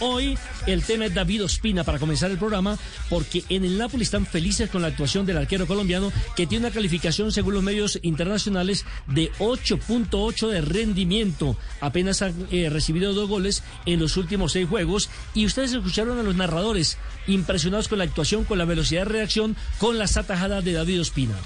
Hoy el tema es David Ospina para comenzar el programa porque en el Napoli están felices con la actuación del arquero colombiano que tiene una calificación según los medios internacionales de 8.8 de rendimiento. Apenas ha eh, recibido dos goles en los últimos seis juegos y ustedes escucharon a los narradores impresionados con la actuación, con la velocidad de reacción, con las atajadas de David Ospina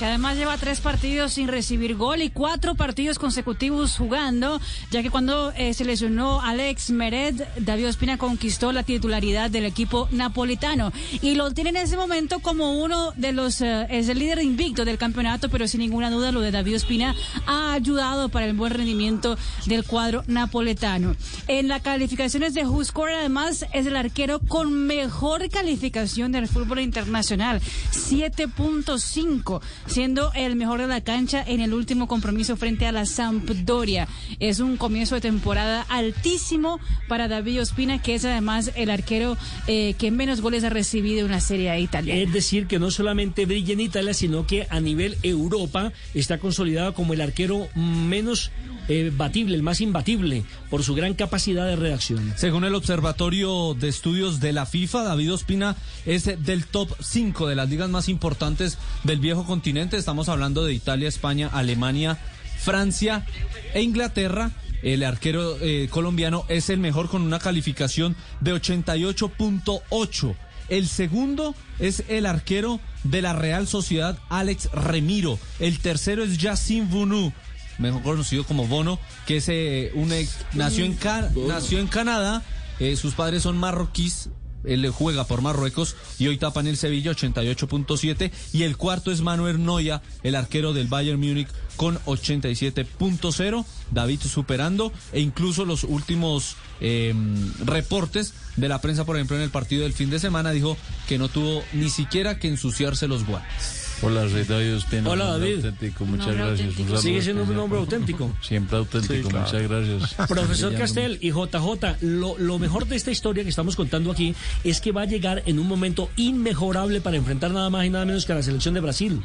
que además lleva tres partidos sin recibir gol y cuatro partidos consecutivos jugando, ya que cuando eh, se lesionó Alex Meret, David Ospina conquistó la titularidad del equipo napolitano y lo tiene en ese momento como uno de los, eh, es el líder invicto del campeonato, pero sin ninguna duda lo de David Ospina ha ayudado para el buen rendimiento del cuadro napoletano. En las calificaciones de WhoScore además es el arquero con mejor calificación del fútbol internacional, 7.5 siendo el mejor de la cancha en el último compromiso frente a la Sampdoria. Es un comienzo de temporada altísimo para David Ospina, que es además el arquero eh, que menos goles ha recibido en una serie italiana. Es decir, que no solamente brilla en Italia, sino que a nivel Europa está consolidado como el arquero menos eh, batible, el más imbatible, por su gran capacidad de reacción. Según el Observatorio de Estudios de la FIFA, David Ospina es del top 5 de las ligas más importantes del viejo continente. Estamos hablando de Italia, España, Alemania, Francia e Inglaterra. El arquero eh, colombiano es el mejor con una calificación de 88.8. El segundo es el arquero de la Real Sociedad, Alex Remiro. El tercero es Yacine Vunu mejor conocido como Bono, que es eh, un nació en, nació en Canadá, eh, sus padres son marroquíes, él juega por Marruecos y hoy tapa en el Sevilla 88.7 y el cuarto es Manuel Noya, el arquero del Bayern Múnich con 87.0, David superando e incluso los últimos em, reportes de la prensa, por ejemplo en el partido del fin de semana dijo que no tuvo ni siquiera que ensuciarse los guantes. Hola, soy David Ospina. Hola, David. Auténtico, muchas gracias. Sigue siendo un nombre auténtico. Siempre auténtico, muchas gracias. Profesor Castel y JJ, lo, lo mejor de esta historia que estamos contando aquí es que va a llegar en un momento inmejorable para enfrentar nada más y nada menos que a la selección de Brasil.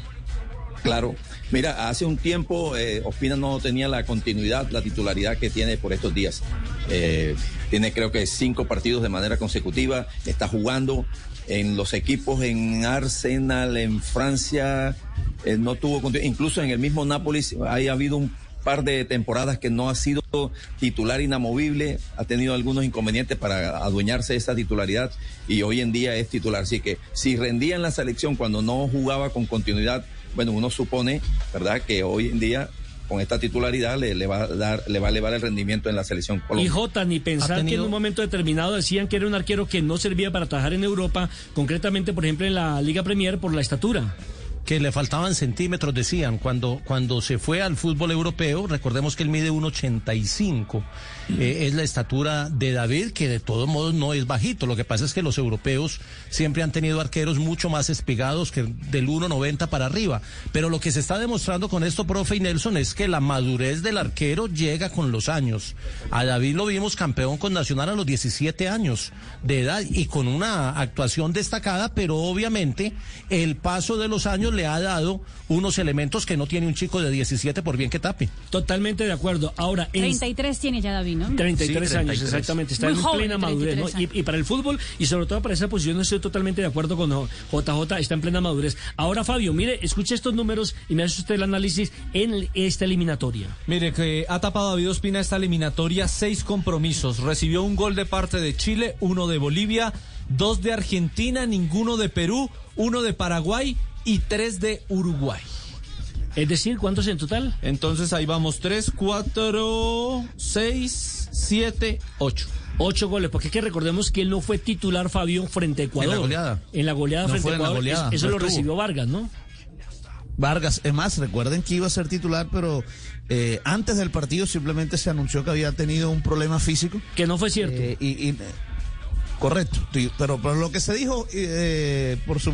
Claro, mira, hace un tiempo eh, Ospina no tenía la continuidad, la titularidad que tiene por estos días. Eh, tiene creo que cinco partidos de manera consecutiva, está jugando en los equipos en Arsenal, en Francia, eh, no tuvo incluso en el mismo Nápoles ha habido un par de temporadas que no ha sido titular inamovible, ha tenido algunos inconvenientes para adueñarse de esa titularidad y hoy en día es titular. Así que si rendía en la selección cuando no jugaba con continuidad, bueno, uno supone, ¿verdad?, que hoy en día con esta titularidad le, va a dar, le va a elevar el rendimiento en la selección colombiana. Y Jota, ni pensar que en un momento determinado decían que era un arquero que no servía para trabajar en Europa, concretamente, por ejemplo, en la Liga Premier por la estatura que le faltaban centímetros, decían, cuando, cuando se fue al fútbol europeo, recordemos que él mide 1,85, eh, es la estatura de David, que de todos modos no es bajito, lo que pasa es que los europeos siempre han tenido arqueros mucho más espigados que del 1,90 para arriba, pero lo que se está demostrando con esto, profe y Nelson, es que la madurez del arquero llega con los años. A David lo vimos campeón con Nacional a los 17 años de edad y con una actuación destacada, pero obviamente el paso de los años le ha dado unos elementos que no tiene un chico de 17 por bien que tape. Totalmente de acuerdo. Ahora, 33 tiene ya David, ¿no? 33, años, exactamente. Está en plena madurez. ¿no? Y, para el fútbol y sobre todo para esa posición, estoy totalmente de acuerdo con JJ, está en plena madurez. Ahora, Fabio, mire, escuche estos números y me hace usted el análisis en esta eliminatoria. Mire, que ha tapado David Ospina esta eliminatoria seis compromisos. Recibió un gol de parte de Chile, uno de Bolivia, dos de Argentina, ninguno de Perú, uno de Paraguay y tres de Uruguay. Es decir, ¿cuántos en total? Entonces ahí vamos, tres, cuatro, seis, siete, ocho. Ocho goles, porque es que recordemos que él no fue titular, Fabio, frente a Ecuador. En la goleada. En la goleada frente a Ecuador. eso, lo recibió Vargas, ¿no? Vargas, es más, recuerden que iba a ser titular, pero eh, antes del partido simplemente se anunció que había tenido un problema físico. Que no fue cierto. Eh, y Correcto, pero, pero lo que se dijo, eh, por su,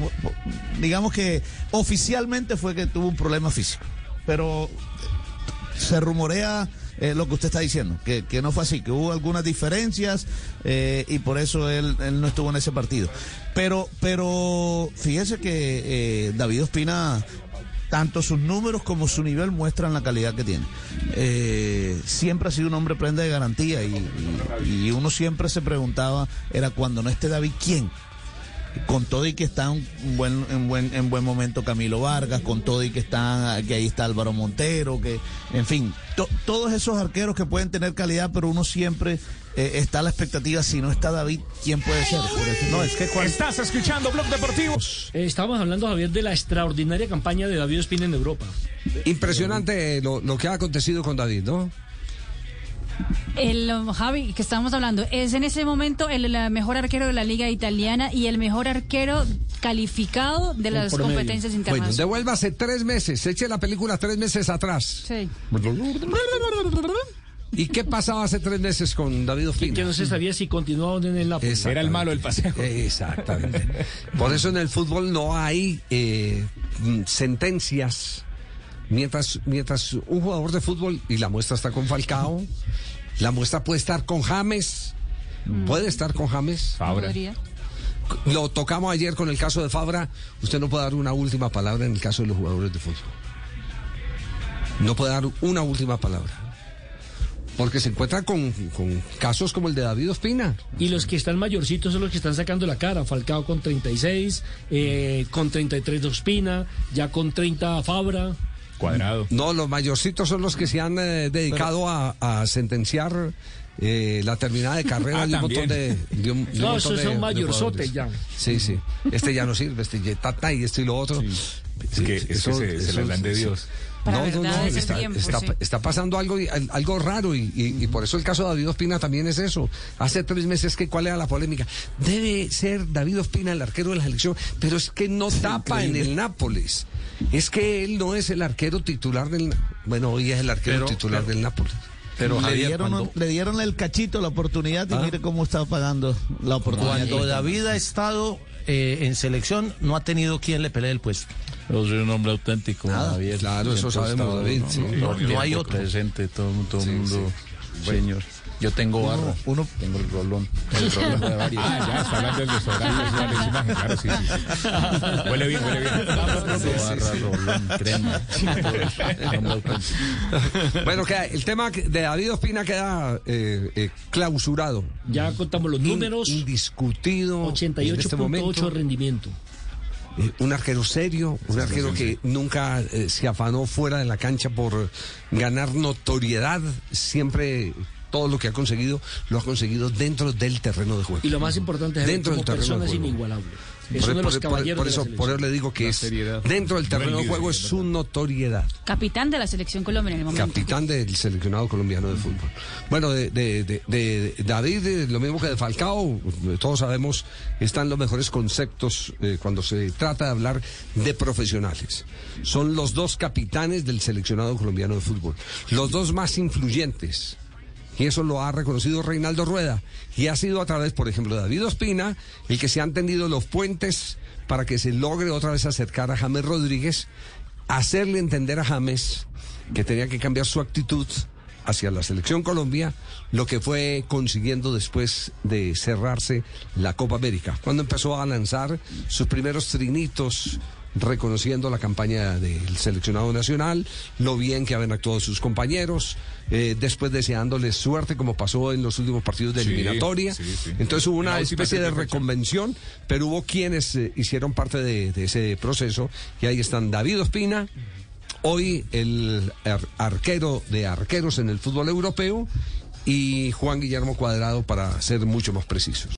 digamos que oficialmente fue que tuvo un problema físico, pero se rumorea eh, lo que usted está diciendo, que, no fue así, que hubo algunas diferencias eh, y por eso él, él, no estuvo en ese partido. Pero, pero fíjese que David Ospina tanto sus números como su nivel muestran la calidad que tiene. Eh, siempre ha sido un hombre prenda de garantía y, uno siempre se preguntaba, era cuando no esté David, ¿quién? con todo y que está en buen, en buen, en buen momento Camilo Vargas, con todo y que está, que ahí está Álvaro Montero, que, en fin, to, todos esos arqueros que pueden tener calidad, pero uno siempre eh, está la expectativa, si no está David, ¿quién puede ser? no, es que cuando... Estás escuchando Blog Deportivo. Eh, estamos hablando, Javier, de la extraordinaria campaña de David Ospina en Europa. Impresionante lo, lo que ha acontecido con David, ¿no? El Javi, que estamos hablando, es en ese momento el, el, mejor arquero de la liga italiana y el mejor arquero calificado de las competencias internacionales. Bueno, devuélvase tres meses, eche la película tres meses atrás. Sí. ¿Y qué pasaba hace tres meses con David Ospina? Que no se sabía si continuaba en el Napoli. Era el malo del paseo. Exactamente. Por eso en el fútbol no hay eh, sentencias. Mientras, mientras un jugador de fútbol, y la muestra está con Falcao, la muestra puede estar con James, mm. puede estar con James. Fabra. Lo tocamos ayer con el caso de Fabra. Usted no puede dar una última palabra en el caso de los jugadores de fútbol. No puede dar una última palabra. Porque se encuentra con, con, casos como el de David Ospina. Y los que están mayorcitos son los que están sacando la cara. Falcao con 36, eh, con 33 de Ospina, ya con 30 Fabra. Cuadrado. No, los mayorcitos son los que se han eh, dedicado Pero... a, a, sentenciar eh, la terminada de carrera ah, de un montón de, de, un, de no, un esos son mayorzotes ya. Sí, sí. Este ya no sirve, este ya tata y este y lo otro. Sí. Es que, es eso, que se, eso, se le dan de Dios. Para no, no, no, está, tiempo, está, sí. está, pasando algo, algo raro y, y, y, por eso el caso de David Ospina también es eso. Hace tres meses que cuál era la polémica. Debe ser David Ospina el arquero de la selección, pero es que no tapa en el Nápoles. Es que él no es el arquero titular del bueno, hoy es el arquero pero, titular pero, del Nápoles. Pero le, Javier, dieron, cuando... le dieron el cachito, la oportunidad y ¿Ah? mire cómo está pagando la oportunidad. Cuando David ha estado eh, en selección, no ha tenido quien le pelee el puesto. Yo soy un hombre auténtico, Nada, Javier. Claro, eso sabemos, David. No, sí. no, no hay otro. Presente, todo, todo el sí, mundo. Sí. Señor. Yo tengo barro. Uno, tengo el rolón. El rolón de varios. Ah, ya, está hablando del restaurante. Ya les imagen, claro, sí, sí. Huele bien, huele bien. barra, rolón, crema. bueno, que el tema de David Ospina queda eh, eh, clausurado. Ya contamos los números. Indiscutido. 88.8 este rendimiento. Eh, un arquero serio, un arquero que nunca eh, se afanó fuera de la cancha por ganar notoriedad, siempre todo lo que ha conseguido lo ha conseguido dentro del terreno de juego. Y lo más importante es dentro como del terreno persona de es juego. inigualable. Es por, uno de los por, caballeros por, de eso, la por eso le digo que La es seriedad. dentro del terreno de juego es su notoriedad. Capitán de la selección colombiana en el momento. Capitán del seleccionado colombiano de fútbol. Bueno, de, de, de, de David, lo mismo que de Falcao, todos sabemos, están los mejores conceptos eh, cuando se trata de hablar de profesionales. Son los dos capitanes del seleccionado colombiano de fútbol. Los dos más influyentes. Y eso lo ha reconocido Reinaldo Rueda. Y ha sido a través, por ejemplo, de David Ospina, el que se han tendido los puentes para que se logre otra vez acercar a James Rodríguez, hacerle entender a James que tenía que cambiar su actitud hacia la selección Colombia, lo que fue consiguiendo después de cerrarse la Copa América, cuando empezó a lanzar sus primeros trinitos reconociendo la campaña del seleccionado nacional, lo bien que habían actuado sus compañeros, eh, después deseándoles suerte como pasó en los últimos partidos de Sí, eliminatoria. sí, sí. Entonces hubo una especie de reconvención, pero hubo quienes eh, hicieron parte de, de ese proceso y ahí están David Ospina, hoy el ar arquero de arqueros en el fútbol europeo y Juan Guillermo Cuadrado para ser mucho más precisos.